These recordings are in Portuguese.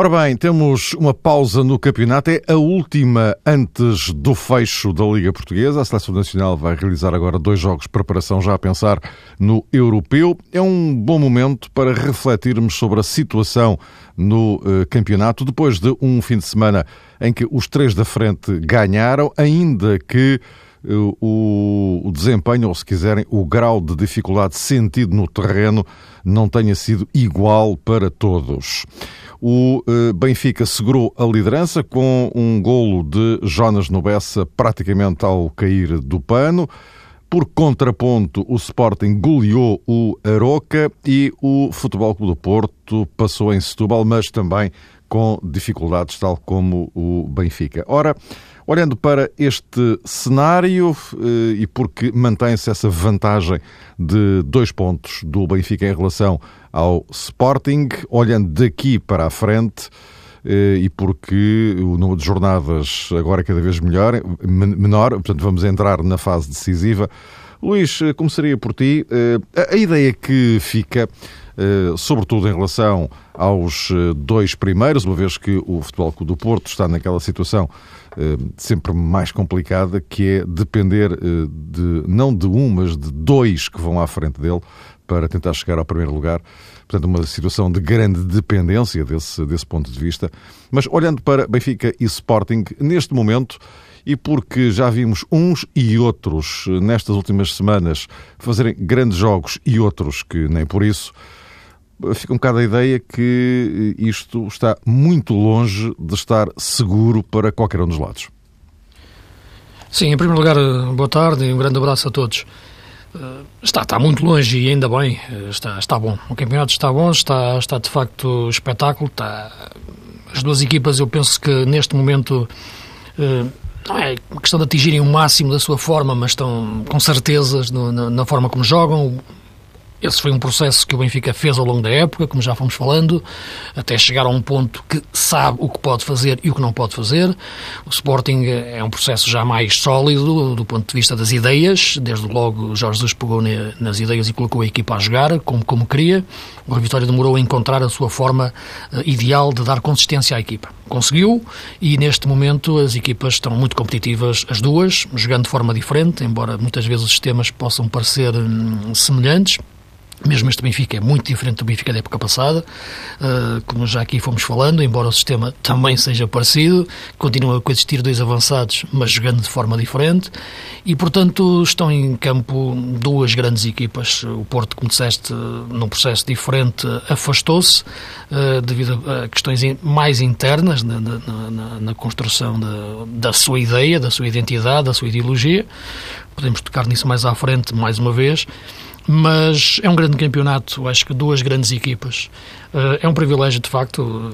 Ora bem, temos uma pausa no campeonato, é a última antes do fecho da Liga Portuguesa. A Seleção Nacional vai realizar agora dois jogos de preparação, já a pensar no europeu. É um bom momento para refletirmos sobre a situação no uh, campeonato, depois de um fim de semana em que os três da frente ganharam, ainda que o, o desempenho, ou se quiserem, o grau de dificuldade sentido no terreno não tenha sido igual para todos. O eh, Benfica segurou a liderança com um golo de Jonas Nobessa praticamente ao cair do pano. Por contraponto, o Sporting goleou o Aroca e o Futebol Clube do Porto passou em Setúbal, mas também com dificuldades, tal como o Benfica. Ora, Olhando para este cenário eh, e porque mantém-se essa vantagem de dois pontos do Benfica em relação ao Sporting, olhando daqui para a frente eh, e porque o número de jornadas agora é cada vez melhor, menor, portanto vamos entrar na fase decisiva. Luís, eh, começaria por ti. A ideia que fica sobretudo em relação aos dois primeiros, uma vez que o Futebol Clube do Porto está naquela situação sempre mais complicada, que é depender eh, de, não de um, mas de dois que vão à frente dele para tentar chegar ao primeiro lugar. Portanto, uma situação de grande dependência desse, desse ponto de vista. Mas olhando para Benfica e Sporting, neste momento, e porque já vimos uns e outros eh, nestas últimas semanas fazerem grandes jogos e outros que nem por isso, fica um bocado a ideia que isto está muito longe de estar seguro para qualquer um dos lados. Sim, em primeiro lugar, boa tarde e um grande abraço a todos. Eh, está, está muito longe e ainda bem, eh, está, está bom. O campeonato está bom, está, está de facto espetáculo. Está... As duas equipas, eu penso que neste momento eh, não é questão de atingirem o máximo da sua forma, mas estão com certezas no, na, na, forma como jogam. Esse foi um processo que o Benfica fez ao longo da época, como já fomos falando, até chegar a um ponto que sabe o que pode fazer e o que não pode fazer. O Sporting é um processo já mais sólido do ponto de vista das ideias. Desde logo, Jorge Jesus pegou nas ideias e colocou a equipa a jogar como, como queria. O Vitória demorou a encontrar a sua forma uh, ideal de dar consistência à equipa. Conseguiu e neste momento as equipas estão muito competitivas, as duas, jogando de forma diferente, embora muitas vezes os sistemas possam parecer hum, semelhantes. Mesmo este Benfica é muito diferente do Benfica da época passada, uh, como já aqui fomos falando, embora o sistema também seja parecido, continua a coexistir dois avançados, mas jogando de forma diferente, e portanto estão em campo duas grandes equipas. O Porto, como disseste, num processo diferente, afastou-se uh, devido a questões mais internas na, na, na, na construção da, da sua ideia, da sua identidade, da sua ideologia. Podemos tocar nisso mais à frente, mais uma vez mas é um grande campeonato, acho que duas grandes equipas. Eh, é um privilégio, de facto,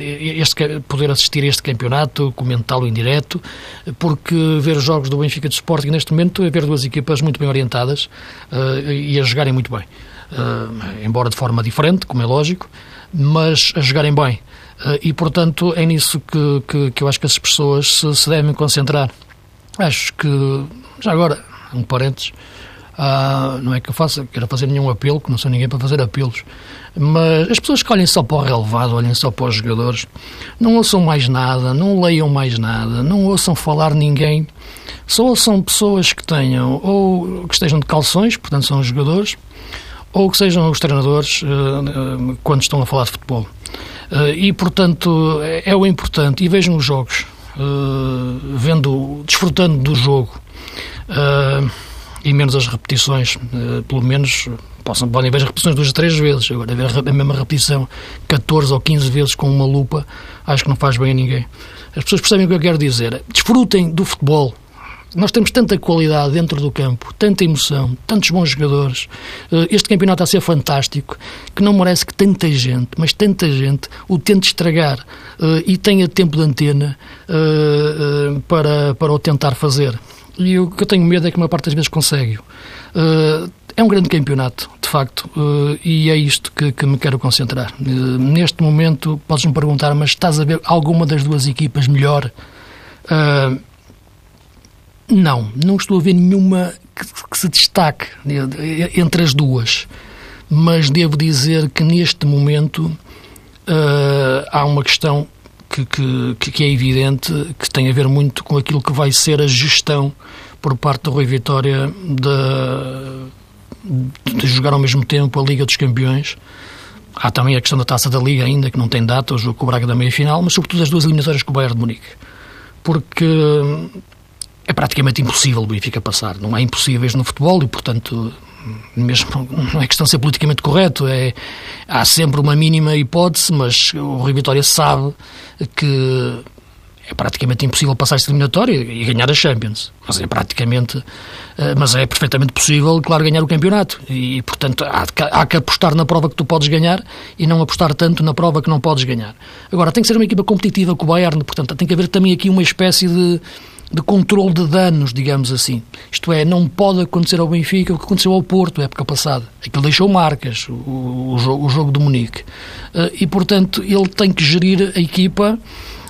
eh, este, poder assistir a este campeonato, comentá-lo em direto, porque ver os jogos do Benfica de Sporting neste momento é ver duas equipas muito bem orientadas uh, e a jogarem muito bem. Embora de forma diferente, como é lógico, mas a jogarem bem. E, portanto, é nisso que, que, que, eu acho que as pessoas se, se devem concentrar. Acho que, já agora, um parênteses, ah, não é que eu faça, quero fazer nenhum apelo, que não sou ninguém para fazer apelos, mas as pessoas que olhem só para o relevado, olhem só para os jogadores, não ouçam mais nada, não leiam mais nada, não ouçam falar ninguém, só ouçam pessoas que tenham, ou que estejam de calções, portanto são os jogadores, ou que sejam os treinadores uh, quando estão a falar de futebol. E, portanto, é, é, o importante. E vejam os jogos, vendo, desfrutando do jogo e menos as repetições, uh, pelo menos possam, podem ver as repetições duas ou três vezes, agora ver a mesma repetição 14 ou 15 vezes com uma lupa, acho que não faz bem a ninguém. As pessoas percebem o que eu quero dizer. Desfrutem do futebol. Nós temos tanta qualidade dentro do campo, tanta emoção, tantos bons jogadores. Eh, este campeonato está a ser fantástico, que não merece que tanta gente, mas tanta gente, o tente estragar uh, e tenha tempo de antena para, para o tentar fazer e o que eu tenho medo é que uma parte das vezes consegue. Uh, é um grande campeonato, de facto, uh, e é isto que, que me quero concentrar. Uh, neste momento, podes-me perguntar, mas estás a ver alguma das duas equipas melhor? não, não estou a ver nenhuma que, que se destaque entre as duas, mas devo dizer que neste momento há uma questão que, que, que, é evidente que tem a ver muito com aquilo que vai ser a gestão por parte do Rui Vitória de, de jogar ao mesmo tempo a Liga dos Campeões. Há também a questão da taça da Liga, ainda que não tem data, o jogo com o Braga da meia-final, mas sobretudo as duas eliminatórias com o Bayern de Munique. Porque é praticamente impossível o Benfica passar. Não há impossíveis no futebol e, portanto, mesmo não é questão de ser politicamente correto, é, há sempre uma mínima hipótese, mas o Rui Vitória sabe que é praticamente impossível passar esta eliminatória e ganhar a Champions. Mas é praticamente, eh, mas é perfeitamente possível, claro, ganhar o campeonato. E, portanto, há, há que apostar na prova que tu podes ganhar e não apostar tanto na prova que não podes ganhar. Agora, tem que ser uma equipa competitiva com o Bayern, portanto, tem que haver também aqui uma espécie de, de controle de danos, digamos assim. Isto é, não pode acontecer ao Benfica o que aconteceu ao Porto, época passada. Aquilo deixou marcas, o, o, jogo, o jogo do Munique. Eh, e, portanto, ele tem que gerir a equipa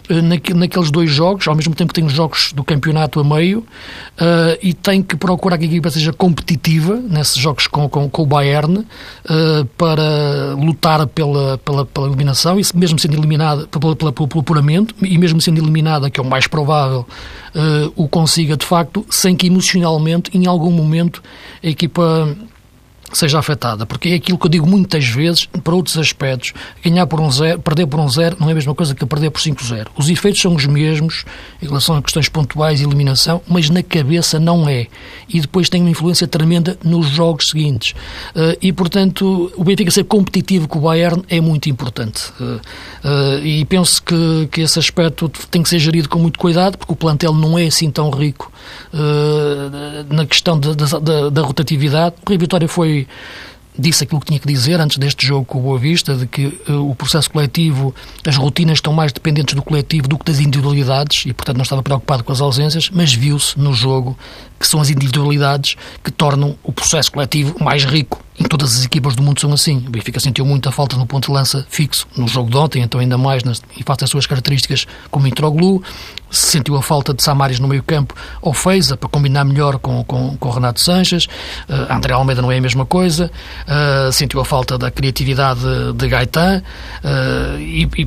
naqueles dois jogos, ao mesmo tempo que tem os jogos do campeonato a meio, uh, e tem que procurar que a equipa seja competitiva nesses jogos com, com, com o Bayern uh, para lutar pela, pela, pela eliminação, e mesmo sendo eliminada pelo, pelo, pelo apuramento, e mesmo sendo eliminada, que é o mais provável, o consiga de facto, sem que emocionalmente, em algum momento, a equipa seja afetada, porque é aquilo que eu digo muitas vezes para outros aspectos. Ganhar por um zero, perder por um zero não é a mesma coisa que perder por 5-0. Os efeitos são os mesmos em relação a questões pontuais e eliminação, mas na cabeça não é. E depois tem uma influência tremenda nos jogos seguintes. Uh, e, portanto, o Benfica ser competitivo com o Bayern é muito importante. Uh, uh, e penso que, que esse aspecto tem que ser gerido com muito cuidado, porque o plantel não é assim tão rico na questão da rotatividade. O Rio Vitória foi disse aquilo que tinha que dizer antes deste jogo com o Boa Vista, de que uh, o processo coletivo, as rotinas estão mais dependentes do coletivo do que das individualidades e, portanto, não estava preocupado com as ausências, mas viu-se no jogo que são as individualidades que tornam o processo coletivo mais rico. Em todas as equipas do mundo são assim. O Benfica sentiu muita falta no ponto de lança fixo no jogo de ontem, então ainda mais nas, e face às suas características como Introglu. Sentiu a falta de Samaris no meio campo ou Feiza para combinar melhor com, com, com Renato Sanches. Uh, André Almeida não é a mesma coisa. Uh, sentiu a falta da criatividade de, de Gaetan. Uh, e, e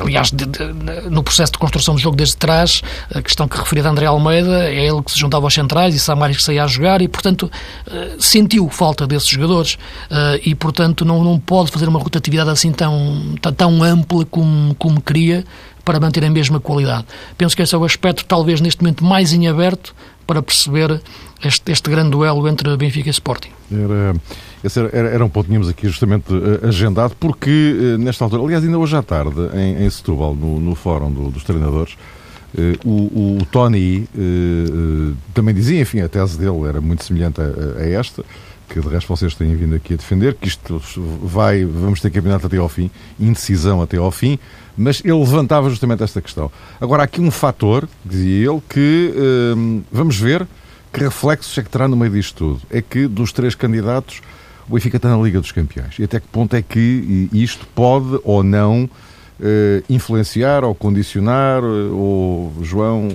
aliás, de, de, no processo de construção do jogo desde trás, a questão que referia de André Almeida, é ele que se juntava aos centrais e Samaris que saía a jogar e, portanto, uh, sentiu falta desses jogadores uh, e, portanto, não, não pode fazer uma rotatividade assim tão, tão, tão ampla como, como queria para manter a mesma qualidade. Penso que esse é o aspecto, talvez, neste momento mais em aberto para perceber este, este grande duelo entre Benfica e Sporting. Era, esse era, era um ponto que tínhamos aqui justamente uh, agendado, porque uh, nesta altura, aliás, ainda hoje à tarde, em, em Setúbal, no, no Fórum do, dos Treinadores, uh, o, o, Tony também dizia, enfim, a tese dele era muito semelhante a, a, esta, que de resto vocês têm vindo aqui a defender, que isto vai, vamos ter campeonato até ao fim, indecisão até ao fim, mas ele levantava justamente esta questão. Agora, há aqui um fator, dizia ele, que vamos ver que reflexos é que terá no meio disto tudo? É que dos três candidatos, o Benfica está na Liga dos Campeões. E até que ponto é que isto pode ou não eh, influenciar ou condicionar, eh, ou João,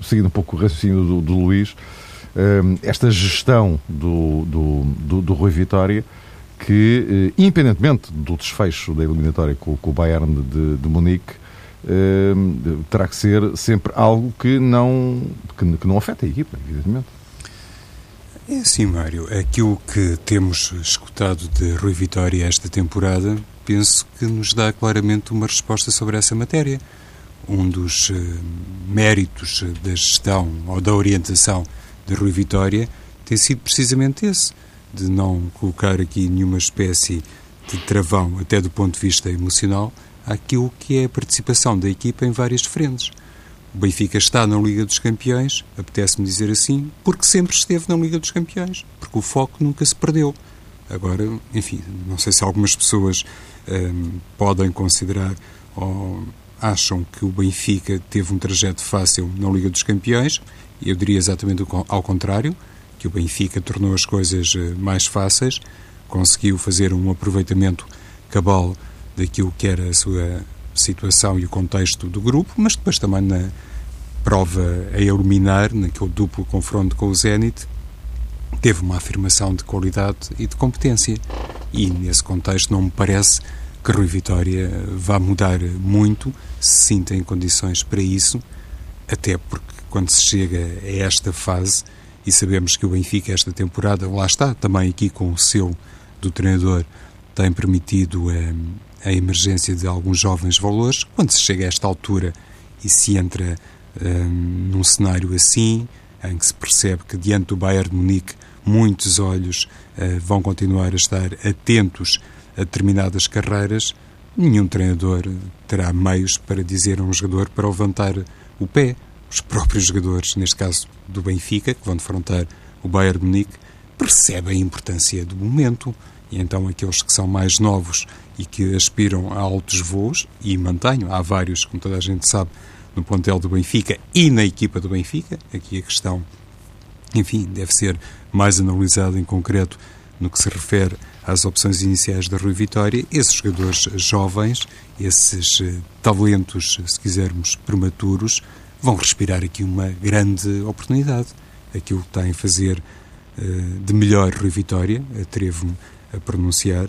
seguindo um pouco o raciocínio do, do Luís, eh, esta gestão do, do, do, do Rui Vitória, que, independentemente do desfecho da eliminatória com, com o Bayern de, de Munique, terá que ser sempre algo que não, que, que não afeta a equipa, evidentemente. É sim, Mário. Aquilo que temos escutado de Rui Vitória esta temporada, penso que nos dá claramente uma resposta sobre essa matéria. Um dos uh, méritos da gestão ou da orientação de Rui Vitória tem sido precisamente esse, de não colocar aqui nenhuma espécie de travão, até do ponto de vista emocional, àquilo que é a participação da equipa em várias frentes. O Benfica está na Liga dos Campeões, apetece-me dizer assim, porque sempre esteve na Liga dos Campeões, porque o foco nunca se perdeu. Agora, enfim, não sei se algumas pessoas hum, podem considerar ou acham que o Benfica teve um trajeto fácil na Liga dos Campeões. Eu diria exatamente ao contrário, que o Benfica tornou as coisas eh, mais fáceis, conseguiu fazer um aproveitamento cabal daquilo que era a sua situação e o contexto do grupo, mas depois também na prova a iluminar, naquele duplo confronto com o Zenit, teve uma afirmação de qualidade e de competência. E nesse contexto não me parece que Rui Vitória vá mudar muito, se sinta em condições para isso, até porque quando se chega a esta fase e sabemos que o Benfica esta temporada, lá está, também aqui com o seu do treinador, tem permitido a, eh, a emergência de alguns jovens valores, quando se chega a esta altura e se entra eh, num cenário assim, em que se percebe que diante do Bayern de Munique muitos olhos uh, vão continuar a estar atentos a determinadas carreiras, nenhum treinador terá meios para dizer a um jogador para levantar o pé. Os próprios jogadores, neste caso do Benfica, que vão defrontar o Bayern de Munique, percebem a importância do momento. E então aqueles que são mais novos e que aspiram a altos voos, e mantenho, há vários, como toda a gente sabe, no plantel do Benfica e na equipa do Benfica, aqui a questão, enfim, deve ser mais analisada em concreto no que se refere às opções iniciais da Rui Vitória, esses jogadores jovens, esses eh, talentos, se quisermos, prematuros, vão respirar aqui uma grande oportunidade. Aquilo que têm a fazer eh, de melhor Rui Vitória, atrevo-me a pronunciar,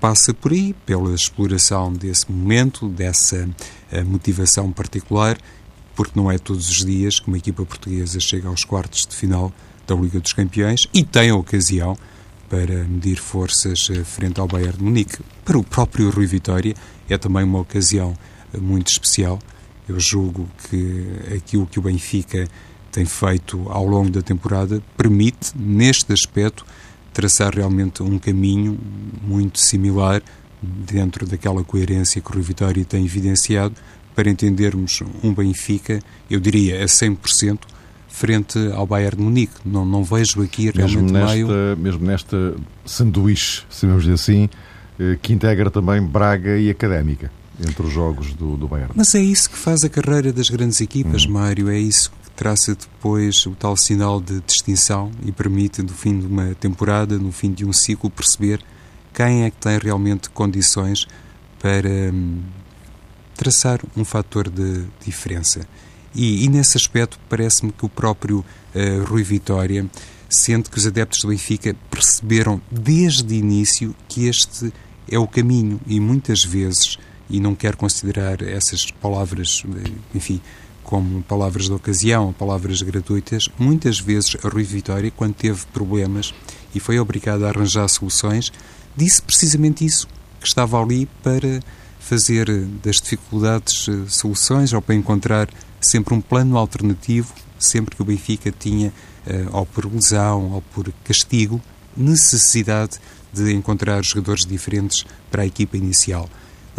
passa por aí, pela exploração desse momento, dessa eh, motivação particular, porque não é todos os dias que uma equipa portuguesa chega aos quartos de final da Liga dos Campeões e tem a ocasião para medir forças eh, frente ao Bayern de Munique. Para o próprio Rui Vitória é também uma ocasião muito especial. Eu julgo que aquilo que o Benfica tem feito ao longo da temporada permite, neste aspecto, traçar realmente um caminho muito similar dentro daquela coerência que o Rui Vitória tem evidenciado para entendermos um Benfica, eu diria a 100%, frente ao Bayern de Munique. Não, não vejo aqui realmente mesmo nesta, meio... Mesmo nesta sanduíche, se vamos dizer assim, eh, que integra também Braga e Académica entre os jogos do, do Bayern. Mas é isso que faz a carreira das grandes equipas, hum. Mário, é isso que traça depois o tal sinal de distinção e permite, no fim de uma temporada, no fim de um ciclo, perceber quem é que tem realmente condições para hum, traçar um fator de diferença. E, e nesse aspecto, parece-me que o próprio uh, Rui Vitória sente que os adeptos do Benfica perceberam desde o início que este é o caminho e muitas vezes, e não quero considerar essas palavras, eh, enfim, como palavras de ocasião, palavras gratuitas, muitas vezes a Rui Vitória, quando teve problemas e foi obrigado a arranjar soluções, disse precisamente isso, que estava ali para fazer das dificuldades eh, soluções ou para encontrar sempre um plano alternativo, sempre que o Benfica tinha, uh, ou por lesão ou por castigo, necessidade de encontrar jogadores diferentes para a equipa inicial.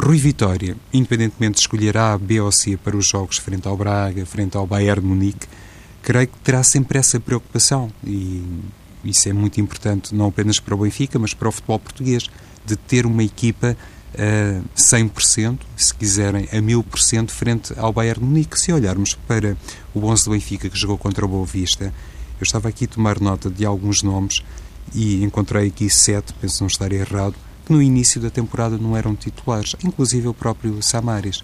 Rui Vitória, independentemente de escolher A, B ou C para os jogos frente ao Braga, frente ao Bayern Munique, creio que terá sempre essa preocupação e isso é muito importante não apenas para o Benfica, mas para o futebol português, de ter uma equipa a 100%, se quiserem, a 1000% frente ao Bayern Munique. Se olharmos para o 11 do Benfica que jogou contra o Boa Vista, eu estava aqui a tomar nota de alguns nomes e encontrei aqui sete, penso não estar errado, que no início da temporada não eram titulares, inclusive o próprio Samaris.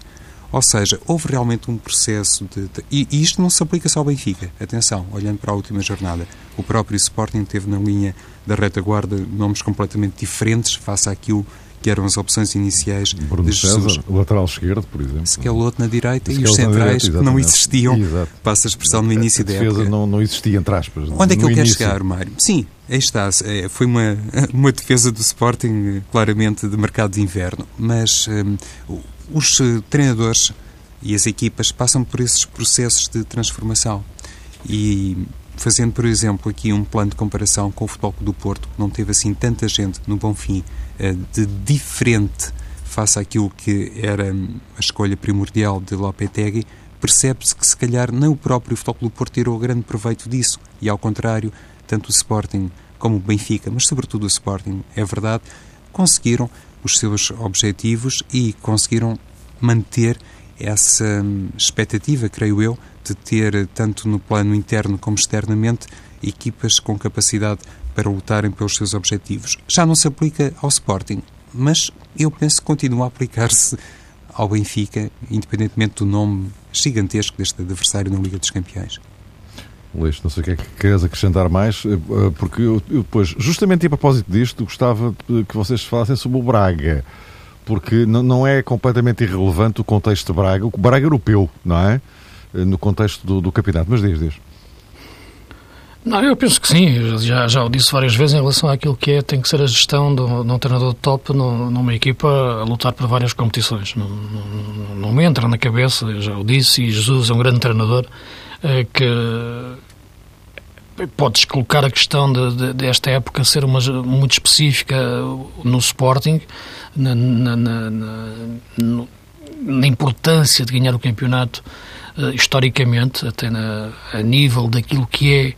Ou seja, houve realmente um processo de, de, E isto não se aplica só ao Benfica. Atenção, olhando para a última jornada. O próprio Sporting teve na linha da retaguarda nomes completamente diferentes face àquilo que eram as opções iniciais Bruno de Jesus. César, lateral esquerdo, por exemplo. Skeloto na direita e os centrais direita, não existiam, Exato. passa a expressão no início da época. não, não existia, entre aspas. Onde é que ele quer chegar, Mário? Sim, aí está. É, foi uma, uma defesa do Sporting, claramente, de mercado de inverno. Mas um, os eh, treinadores e as equipas passam por esses processos de transformação. E fazendo, por exemplo, aqui um plano de comparação com o Futebol do Porto, que não teve assim tanta gente no Bonfim eh, de diferente face àquilo que era a escolha primordial de Lopetegui, percebe-se que se calhar nem o próprio Futebol do Porto tirou grande proveito disso. E ao contrário, tanto o Sporting como o Benfica, mas sobretudo o Sporting, é verdade, conseguiram os seus objetivos e conseguiram manter essa hum, expectativa, creio eu, de ter, tanto no plano interno como externamente, equipas com capacidade para lutarem pelos seus objetivos. Já não se aplica ao Sporting, mas eu penso que continua a aplicar-se ao Benfica, independentemente do nome gigantesco deste adversário na Liga dos Campeões. Luís, não sei o que é que queres acrescentar mais, eh, porque eu, eu depois, justamente a propósito disto, gostava que vocês falassem sobre o Braga, porque não, é completamente irrelevante o contexto de Braga, o Braga europeu, não é? No contexto do, do campeonato, mas diz, diz. Não, eu penso que sim, já, já o disse várias vezes em relação àquilo que é, tem que ser a gestão de, de um treinador top numa equipa a lutar por várias competições. Não, não, não, me entra na cabeça, já o disse, e Jesus é um grande treinador, é, que podes colocar a questão de, de, desta época ser uma, muito específica no Sporting, na, na, na, na importância de ganhar o campeonato uh, historicamente, até a nível daquilo que é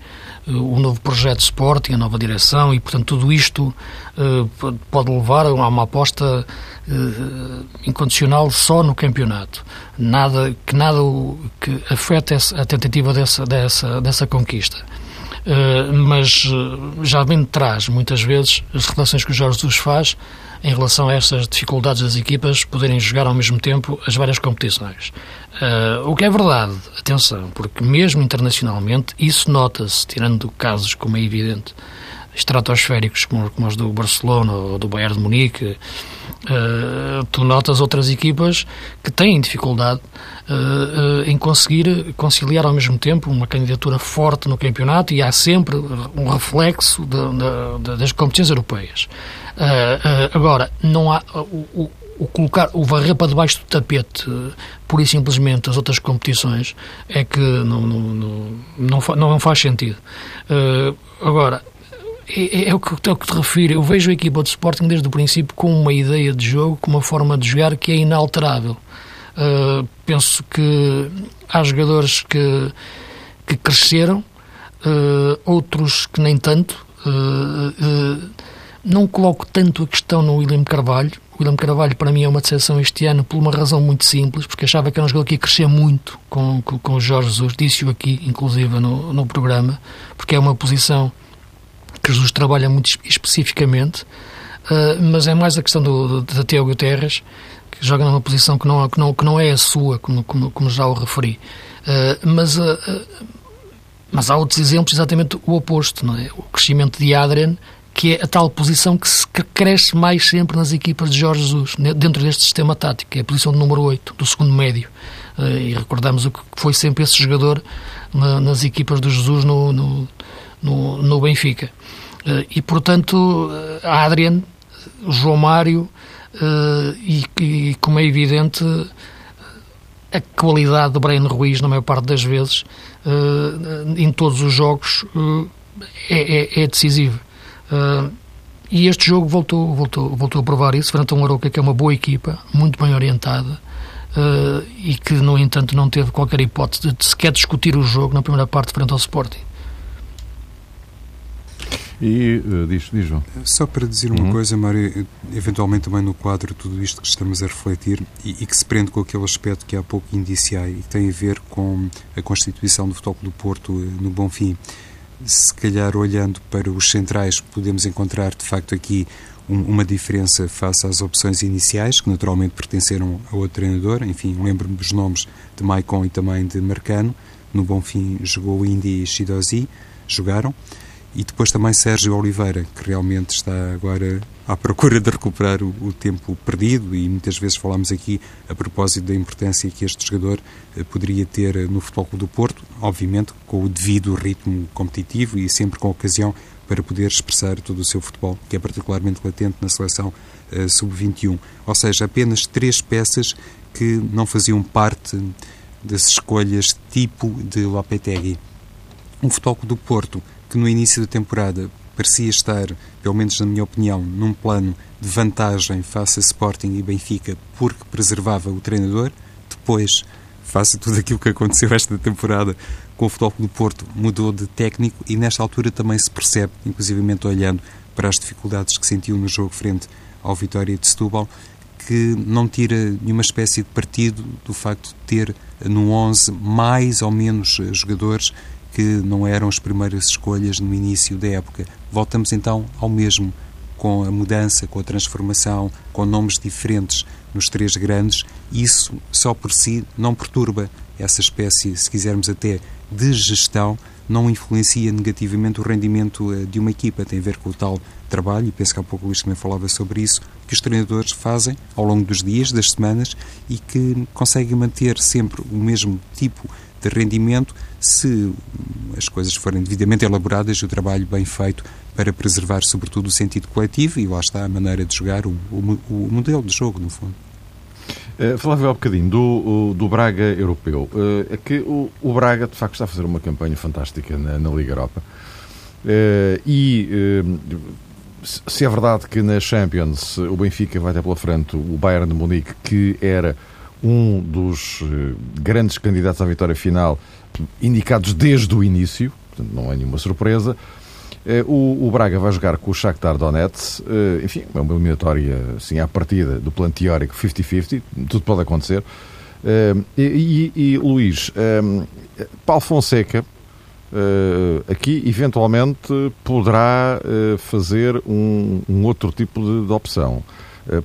o novo projeto Sporting, a nova direção e, portanto, tudo isto uh, pode levar a uma aposta incondicional só no campeonato. Nada que nada que afete a tentativa dessa, dessa, dessa conquista. Uh, mas já vem de trás, muitas vezes, as relações que o Jorge Jesus faz em relação a estas dificuldades das equipas poderem jogar ao mesmo tempo as várias competições. Uh, o que é verdade, atenção, porque mesmo internacionalmente isso nota-se, tirando casos como é evidente, estratosféricos como, como os do Barcelona ou do Bayern de Munique, uh, tu notas outras equipas que têm dificuldade uh, em conseguir conciliar ao mesmo tempo uma candidatura forte no campeonato e há sempre um reflexo de, de, de, das competições europeias. agora, não há o, o colocar, o varrer para debaixo do tapete, pura e simplesmente, as outras competições, é que não, não, não, não, faz sentido. Uh, agora, é, é, é, o que, é o que te refiro. Eu vejo a equipa de Sporting desde o princípio com uma ideia de jogo, com uma forma de jogar que é inalterável. Uh, penso que há jogadores que, que cresceram, uh, outros que nem tanto. Uh, não coloco tanto a questão no William Carvalho, William Carvalho para mim é uma decepção este ano por uma razão muito simples, porque achava que era um jogador que ia crescer muito com, com, com o Jorge Jesus, disse-o aqui, inclusive no, no programa, porque é uma posição que Jesus trabalha muito especificamente, uh, mas é mais a questão do, do, Tiago Guterres, que joga numa posição que não, que não, que não é a sua, como, como, como já o referi. Uh, mas, uh, mas há outros exemplos exatamente o oposto, não é? O crescimento de Adrian que é a tal posição que, se, que cresce mais sempre nas equipas de Jorge Jesus, dentro deste sistema tático, que é a posição de número 8, do segundo médio. E recordamos o que foi sempre esse jogador nas equipas de Jesus no, no, no, no Benfica. Eh, e, portanto, eh, Adrian, João Mário e, e, como é evidente, a qualidade do Brian Ruiz, na maior parte das vezes, em todos os jogos, é, é, é decisiva. E este jogo voltou, voltou, voltou a provar isso, frente a um Aroca que é uma boa equipa, muito bem orientada, uh, e que, no entanto, não teve qualquer hipótese de sequer discutir o jogo na primeira parte frente ao Sporting. E uh, diz, diz João. Só para dizer uma uhum. coisa, Mário, eventualmente também no quadro tudo isto que estamos a refletir e, e, que se prende com aquele aspecto que há pouco indiciei e que tem a ver com a constituição do Futebol do Porto no Bonfim se calhar olhando para os centrais, podemos encontrar de facto aqui um, uma diferença face às opções iniciais, que naturalmente pertenceram a outro treinador. Enfim, lembro-me dos nomes de Maicon e também de Marcano. No Bonfim jogou Indy e Shidozi, jogaram. E depois também Sérgio Oliveira, que realmente está agora à procura de recuperar o, o, tempo perdido e muitas vezes falamos aqui a propósito da importância que este jogador eh, poderia ter eh, no Futebol Clube do Porto, obviamente com o devido ritmo competitivo e sempre com ocasião para poder expressar todo o seu futebol, que é particularmente latente na seleção uh, sub-21. Ou seja, apenas três peças que não faziam parte das escolhas tipo de Lopetegui. Um Futebol Clube do Porto que no início da temporada parecia estar, pelo menos na minha opinião, num plano de vantagem face a Sporting e Benfica porque preservava o treinador. Depois, face a tudo aquilo que aconteceu esta temporada com o Futebol do Porto, mudou de técnico e nesta altura também se percebe, inclusivamente olhando para as dificuldades que sentiu no jogo frente ao Vitória de Setúbal, que não tira nenhuma espécie de partido do facto de ter no 11 mais ou menos jogadores que não eram as primeiras escolhas no início da época. Voltamos então ao mesmo, com a mudança, com a transformação, com nomes diferentes nos três grandes, isso só por si não perturba essa espécie, se quisermos até, de gestão, não influencia negativamente o rendimento eh, de uma equipa. Tem a ver com o tal trabalho, e penso que há pouco o Luís também falava sobre isso, que os treinadores fazem ao longo dos dias, das semanas, e que conseguem manter sempre o mesmo tipo de rendimento se as coisas forem devidamente elaboradas e o trabalho bem feito para preservar, sobretudo, o sentido coletivo e lá está a maneira de jogar, o, o, o modelo de jogo, no fundo. Uh, falava há um bocadinho do, do Braga europeu. Uh, é que o, o, Braga, de facto, está a fazer uma campanha fantástica na, na Liga Europa. Uh, e se é verdade que na Champions o Benfica vai ter pela frente o Bayern de Munique, que era um dos grandes candidatos à vitória final, indicados desde o início, portanto não é nenhuma surpresa. Eh, o, Braga vai jogar com o Shakhtar Donetsk, eh, enfim, é uma eliminatória assim, à partida do plano teórico 50-50, tudo pode acontecer. Eh, e, e, e Luís, Paulo Fonseca, aqui eventualmente poderá fazer um, um outro tipo de, de opção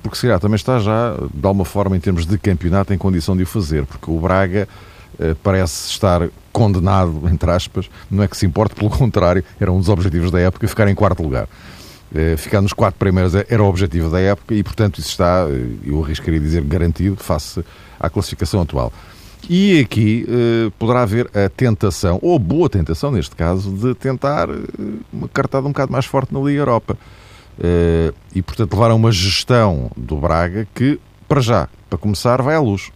porque se calhar também está já, de alguma forma, em termos de campeonato, em condição de o fazer, porque o Braga eh, parece estar condenado, entre aspas, não é que se importe, pelo contrário, era um dos objetivos da época ficar em quarto lugar. Eh, ficar nos quatro primeiros era o objetivo da época e, portanto, isso está, eh, eu arriscaria dizer, garantido face à classificação atual. E aqui poderá haver a tentação, ou boa tentação neste caso, de tentar uma cartada um bocado mais forte na Liga Europa. E, portanto, levar a uma gestão do Braga que, para já, para começar, vai à luz.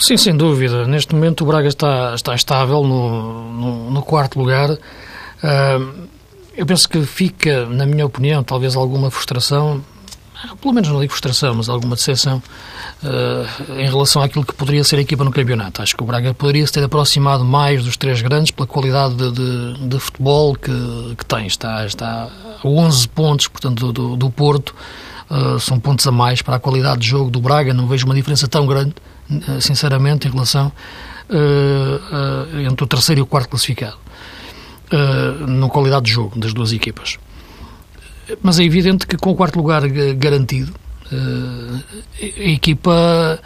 Sim, sem dúvida. Neste momento o Braga está, está estável no, no, no quarto lugar. Uh, eu penso que fica, na minha opinião, talvez alguma frustração, pelo menos não digo frustração, mas alguma decepção uh, em relação àquilo que poderia ser a equipa no campeonato. Acho que o Braga poderia se ter aproximado mais dos três grandes pela qualidade de, de, de futebol que, que tem. Está, está a 11 pontos, portanto, do, do Porto. Uh, são pontos a mais para a qualidade de jogo do Braga. Não vejo uma diferença tão grande eh, sinceramente, em relação uh, entre o terceiro e o quarto classificado, uh, na qualidade de jogo das duas equipas. Mas é evidente que com o quarto lugar garantido, a equipa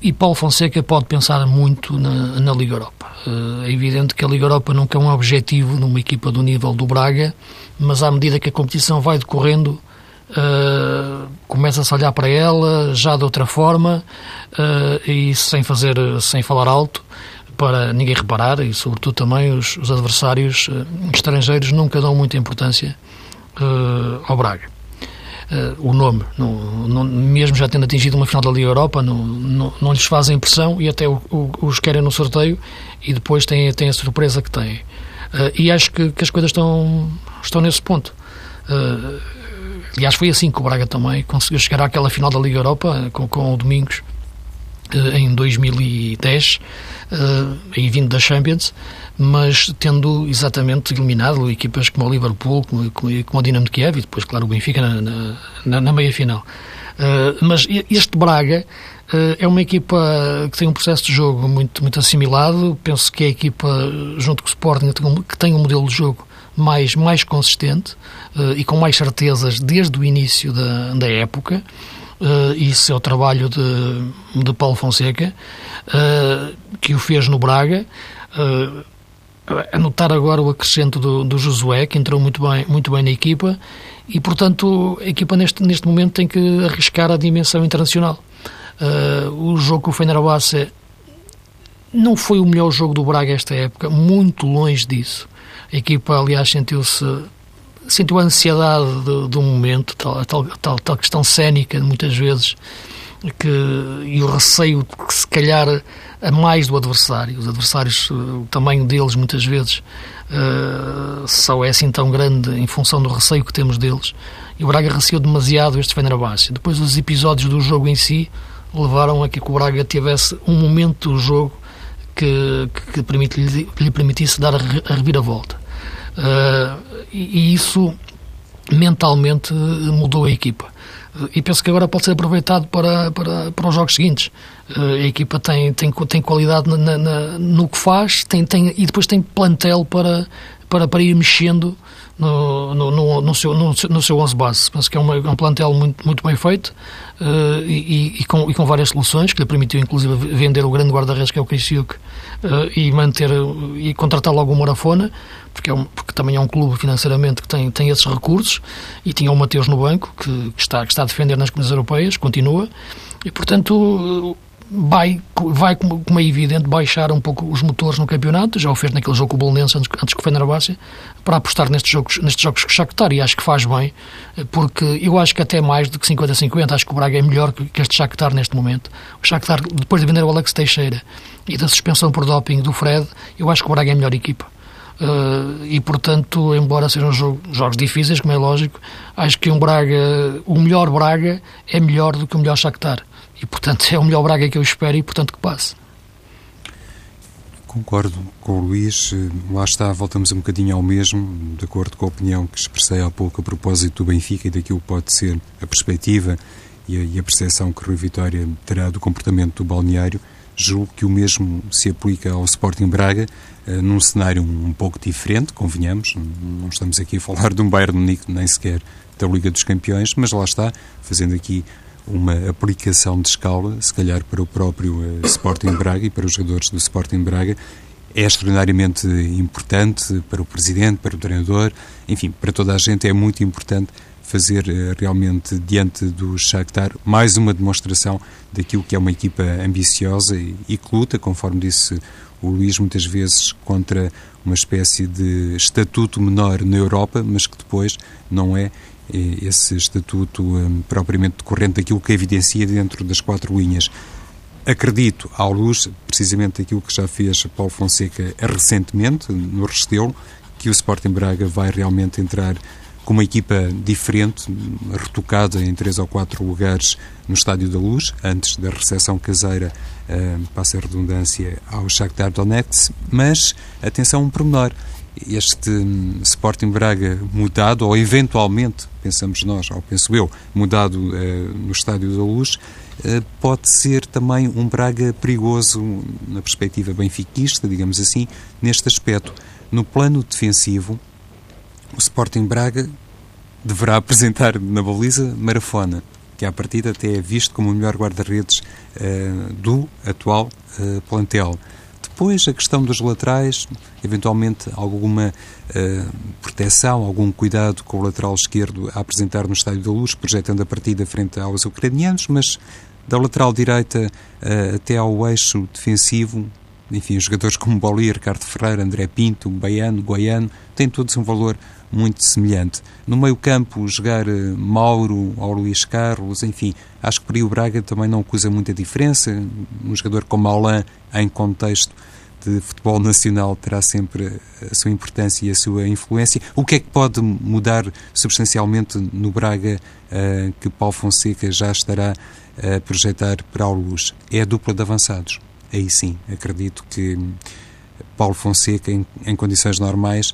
e Paulo Fonseca pode pensar muito na, na Liga Europa. É evidente que a Liga Europa nunca é um objetivo numa equipa do nível do Braga, mas à medida que a competição vai decorrendo, Uh, começa-se a olhar para ela já de outra forma uh, e sem fazer, sem falar alto para ninguém reparar e sobretudo também os, os adversários uh, estrangeiros nunca dão muita importância ao Braga. o nome, mesmo já tendo atingido uma final da Liga Europa, não, não, lhes faz impressão e até o, o, os querem no sorteio e depois têm, têm a surpresa que têm. e acho que, que, as coisas estão, estão nesse ponto. Uh, Aliás, foi assim que o Braga também conseguiu chegar àquela final da Liga Europa com, com o Domingos em 2010, uh, aí vindo da Champions, mas tendo exatamente eliminado equipas como o Liverpool, como, como, o Dinamo de Kiev e depois, claro, o Benfica na, na, na meia-final. Uh, mas este Braga uh, é uma equipa que tem um processo de jogo muito, muito assimilado. Penso que é a equipa, junto com o Sporting, que tem um modelo de jogo mais, mais consistente uh, e com mais certezas desde o início da, da época. Isso é o trabalho de, de Paulo Fonseca, que o fez no Braga. Anotar agora o acrescento do, do Josué, que entrou muito bem, muito bem na equipa, e portanto a equipa neste, neste momento tem que arriscar a dimensão internacional. Uh, o jogo com o Fenerbahçe não foi o melhor jogo do Braga esta época, muito longe disso. A equipa, aliás, sentiu-se sentiu a ansiedade do, do momento, tal, tal, tal, tal questão cénica, muitas vezes, que, e o receio que se calhar a mais do adversário. Os adversários, o tamanho deles, muitas vezes, uh, só é assim tão grande em função do receio que temos deles. E o Braga receou demasiado este Fenerbahçe. Depois, os episódios do jogo em si levaram a que o Braga tivesse um momento do jogo que, que, permite, lhe, lhe permitisse dar a reviravolta. Uh, e isso mentalmente mudou a equipa. E penso que agora pode ser aproveitado para, para, para os jogos seguintes. A equipa tem, tem, tem qualidade na, na, no que faz tem, tem, e depois tem plantel para, para, para ir mexendo no, no, no, no, seu, no, no seu 11 base. Penso que é, uma, é um plantel muito, muito bem feito uh, e, e, com, e com várias soluções, que lhe permitiu inclusive vender o grande guarda-redes que é o Keisiuk uh, e manter e contratar logo o Morafona, porque, é um, porque também é um clube financeiramente que tem, tem esses recursos e tinha o Mateus no banco, que, que, está, que está a defender nas comunidades europeias, continua, e portanto vai, vai como é evidente, baixar um pouco os motores no campeonato, já o fez naquele jogo com o Bolonense antes, antes que o Fenerbahçe, para apostar nestes jogos, nestes jogos com o Shakhtar, e acho que faz bem, porque eu acho que até mais do que 50-50, acho que o Braga é melhor que este Shakhtar neste momento. O Shakhtar, depois de vender o Alex Teixeira e da suspensão por doping do Fred, eu acho que o Braga é a melhor equipa. Uh, e portanto, embora sejam jogo, jogos difíceis, como é lógico, acho que um Braga, o melhor Braga é melhor do que o melhor Shakhtar. E, portanto, é o melhor Braga que eu espero e, portanto, que passe. Concordo com o Luís. Lá está, voltamos um bocadinho ao mesmo, de acordo com a opinião que expressei há pouco a propósito do Benfica e daquilo que pode ser a perspectiva e a, percepção que Rui Vitória terá do comportamento do balneário. Julgo que o mesmo se aplica ao Sporting Braga, uh, num cenário um pouco diferente, convenhamos. Não estamos aqui a falar de um Bayern Munique, nem sequer da Liga dos Campeões, mas lá está, fazendo aqui uma aplicação de escala, se calhar para o próprio uh, Sporting Braga e para os jogadores do Sporting Braga, é extraordinariamente importante para o presidente, para o treinador, enfim, para toda a gente é muito importante fazer uh, realmente diante do Shakhtar mais uma demonstração daquilo que é uma equipa ambiciosa e que luta, conforme disse o Luís, muitas vezes contra uma espécie de estatuto menor na Europa, mas que depois não é esse estatuto um, propriamente decorrente daquilo que evidencia dentro das quatro linhas. Acredito, à luz, precisamente daquilo que já fez Paulo Fonseca recentemente, no Restelo, que o Sporting Braga vai realmente entrar com uma equipa diferente, retocada em três ou quatro lugares no Estádio da Luz, antes da recepção caseira, uh, passa a redundância, ao Shakhtar Donetsk, mas, atenção, um pormenor, este hum, Sporting Braga mudado, ou eventualmente, pensamos nós, ou penso eu, mudado uh, no Estádio da Luz, uh, pode ser também um Braga perigoso na perspectiva benfiquista, digamos assim, neste aspecto. No plano defensivo, o Sporting Braga deverá apresentar na baliza Marafona, que à partida até é visto como o melhor guarda-redes uh, do atual plantel. Depois, a questão dos laterais, eventualmente alguma uh, proteção, algum cuidado com o lateral esquerdo a apresentar no Estádio da Luz, projetando a partida frente aos ucranianos, mas da lateral direita uh, até ao eixo defensivo, enfim, jogadores como Bolir, Ricardo Ferreira, André Pinto, Baiano, Goiano, têm todos um valor muito semelhante. No meio campo, jogar uh, Mauro ou Luís Carlos, enfim, acho que por aí o Braga também não acusa muita diferença. Um jogador como Alain, em contexto de futebol nacional, terá sempre a sua importância e a sua influência. O que é que pode mudar substancialmente no Braga uh, que Paulo Fonseca já estará a projetar para a luz? É a dupla de avançados. Aí sim, acredito que Paulo Fonseca, em, em condições normais,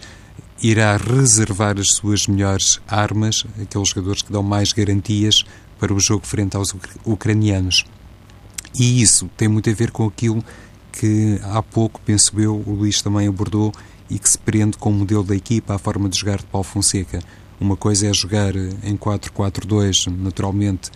irá reservar as suas melhores armas, aqueles jogadores que dão mais garantias para o jogo frente aos ucranianos. E isso tem muito a ver com aquilo que há pouco, penso eu, o Luís também abordou e que se prende com o modelo da equipa, a forma de jogar de Paulo Fonseca. Uma coisa é jogar em 4-4-2, naturalmente,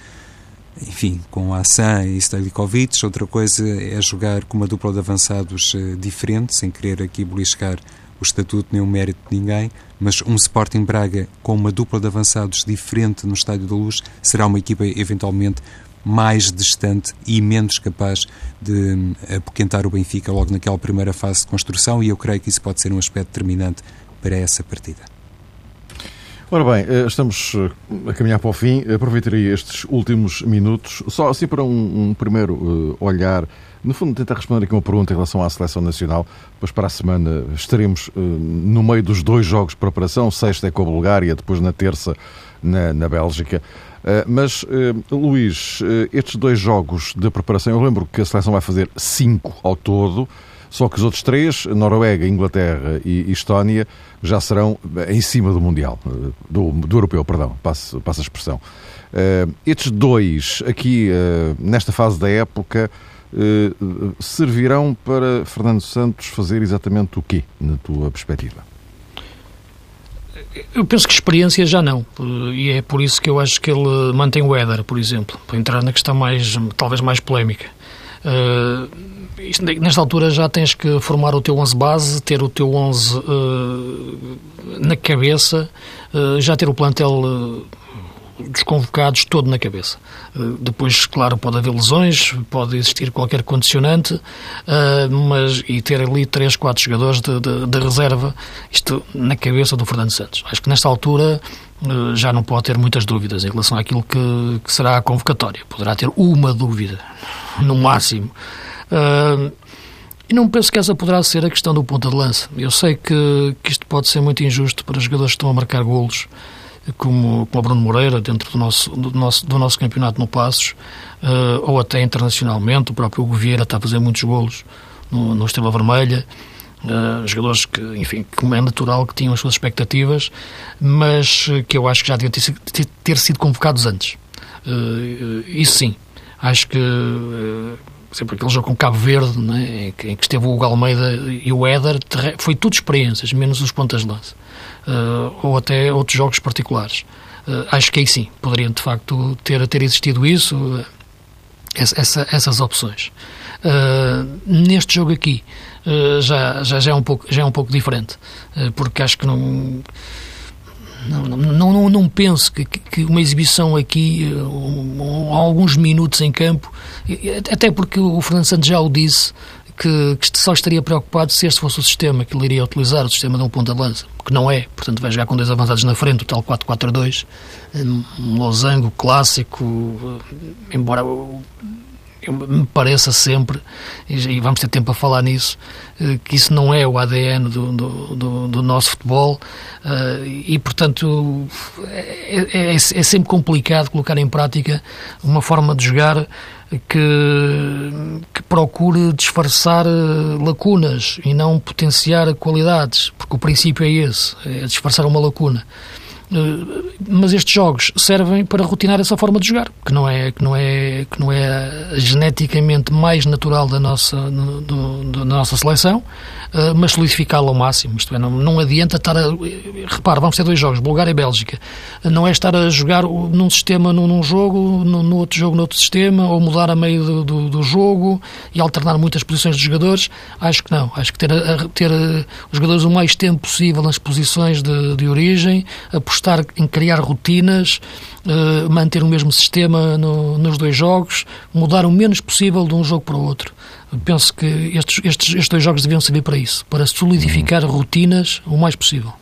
enfim, com Assan e Stalikovic, outra coisa é jogar com uma dupla de avançados eh, diferente, sem querer aqui beliscar o estatuto nem o mérito de ninguém, mas um Sporting Braga com uma dupla de avançados diferente no Estádio da Luz será uma equipa eventualmente mais distante e menos capaz de apoquentar o Benfica logo naquela primeira fase de construção e eu creio que isso pode ser um aspecto determinante para essa partida. Ora bem, eh, estamos eh, a caminhar para o fim. Aproveitarei estes últimos minutos só assim para um, um primeiro eh, olhar no fundo, tenta responder aqui uma pergunta em relação à seleção nacional. Depois, para a semana, estaremos uh, no meio dos dois jogos de preparação. Sexta é com a Bulgária, depois na terça na, na Bélgica. Uh, mas, uh, Luís, estes dois jogos de preparação, eu lembro que a seleção vai fazer cinco ao todo. Só que os outros três, Noruega, Inglaterra e Estónia, já serão em cima do Mundial, do, do Europeu, perdão, passo, passo a expressão. Uh, estes dois, aqui uh, nesta fase da época, servirão para Fernando Santos fazer exatamente o quê, na tua perspectiva? Eu penso que experiência já não, e é por isso que eu acho que ele mantém o Éder, por exemplo, para entrar na questão mais, talvez mais polémica. Uh, isto, nesta altura já tens que formar o teu 11 base, ter o teu 11 uh, na cabeça, uh, já ter o plantel dos convocados todo na cabeça. Depois, claro, pode haver lesões, pode existir qualquer condicionante, mas e ter ali três, quatro jogadores de, de, de reserva, isto na cabeça do Fernando Santos. Acho que nesta altura já não pode ter muitas dúvidas em relação àquilo que, que será a convocatória. Poderá ter uma dúvida, no máximo. E não penso que essa poderá ser a questão do ponta de lança. Eu sei que, que isto pode ser muito injusto para jogadores que estão a marcar golos, como, como o Bruno Moreira, dentro do nosso, do nosso, do nosso campeonato no Passos, uh, ou até internacionalmente. O próprio Hugo Vieira está a fazer muitos golos no, no Estrela Vermelha. Uh, jogadores que, enfim, como é natural que tinham as suas expectativas, mas que eu acho que já deviam ter, ter, ter sido convocados antes. Uh, isso sim. Acho que sempre aquele jogo com Cabo Verde, né, em, que, em que esteve o Hugo Almeida e o Éder, foi tudo experiências, menos os pontas de lança. Uh, ou até outros jogos particulares. Uh, acho que aí sim, poderiam de facto ter, ter existido isso, uh, essa, essas opções. neste jogo aqui já, já, já, é um pouco, já é um pouco diferente, porque acho que não não, não, não, não penso que, que uma exibição aqui, uh, alguns minutos em campo, até porque o Fernando Santos já o disse, que, que, só estaria preocupado se este fosse o sistema que ele iria utilizar, o sistema de um ponta de lança, que não é, portanto vai jogar com dois avançados na frente, o tal 4-4-2, um losango clássico, embora me pareça sempre, e vamos ter tempo a falar nisso, eh, que isso não é o ADN do, do, do, do nosso futebol eh, e, portanto, é, é, é, sempre complicado colocar em prática uma forma de jogar que, que procure disfarçar eh, lacunas e não potenciar qualidades, porque o princípio é esse, é disfarçar uma lacuna. Eh, mas estes jogos servem para rotinar essa forma de jogar, que não é que não é que não é geneticamente mais natural da nossa do, do, da nossa seleção, eh, mas solidificá-la ao máximo. Isto é, não, não adianta estar a repare, vamos ter dois jogos, Bulgária e Bélgica. Não é estar a jogar num sistema num, num jogo, no, outro jogo noutro sistema, ou mudar a meio do, do, do, jogo e alternar muitas posições de jogadores. Acho que não. Acho que ter, a, ter a, os jogadores o mais tempo possível nas posições de, de origem, a apostar em criar rotinas, uh, manter o mesmo sistema no, nos dois jogos, mudar o menos possível de um jogo para o outro. Penso que estes, estes, estes dois jogos deviam servir para isso, para solidificar uhum. rotinas o mais possível.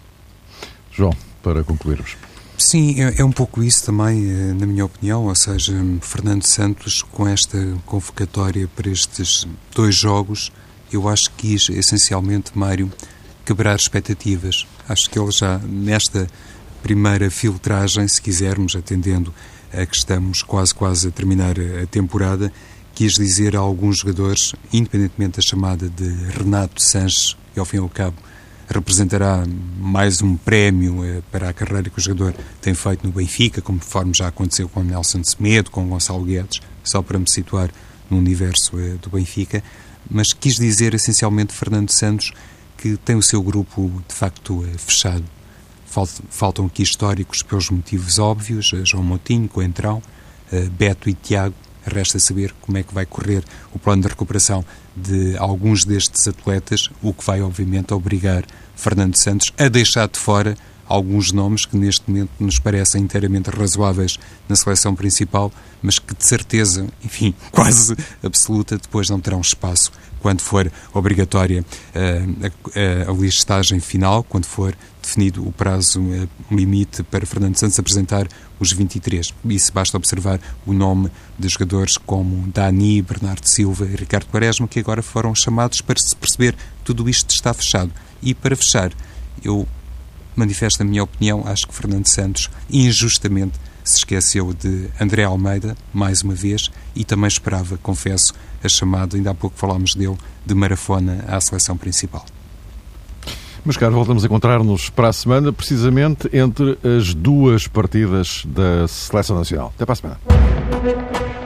João, para concluirmos. Sim, é, é, um pouco isso também, eh, na minha opinião, ou seja, Fernando Santos, com esta convocatória para estes dois jogos, eu acho que quis, essencialmente, Mário, quebrar expectativas. Acho que ele já, nesta primeira filtragem, se quisermos, atendendo a que estamos quase quase a terminar a temporada, quis dizer a alguns jogadores, independentemente da chamada de Renato Sanches, que ao fim e ao cabo representará mais um prémio eh, para a carreira que o jogador tem feito no Benfica, conforme já aconteceu com Nelson Semedo, com Gonçalo Guedes, só para me situar no universo eh, do Benfica, mas quis dizer essencialmente Fernando Santos que tem o seu grupo de facto eh, fechado Faltam aqui históricos pelos motivos óbvios, eh, João Moutinho, Coentrão, eh, Beto e Tiago. Resta saber como é que vai correr o plano de recuperação de alguns destes atletas, o que vai, obviamente, obrigar Fernando Santos a deixar de fora alguns nomes que neste momento nos parecem inteiramente razoáveis na seleção principal, mas que de certeza, enfim, quase absoluta, depois não terão espaço quando for obrigatória uh, a, a, a, listagem final, quando for definido o prazo uh, limite para Fernando Santos apresentar os 23. Isso basta observar o nome de jogadores como Dani, Bernardo Silva e Ricardo Quaresma, que agora foram chamados para se perceber tudo isto está fechado. E para fechar, eu manifesto a minha opinião, acho que Fernando Santos, injustamente, se esqueceu de André Almeida, mais uma vez, e também esperava, confesso, a chamada, ainda há pouco falámos dele, de Marafona à seleção principal. Mas, caros, voltamos a encontrar-nos para a semana, precisamente entre as duas partidas da Seleção Nacional. Até para a semana.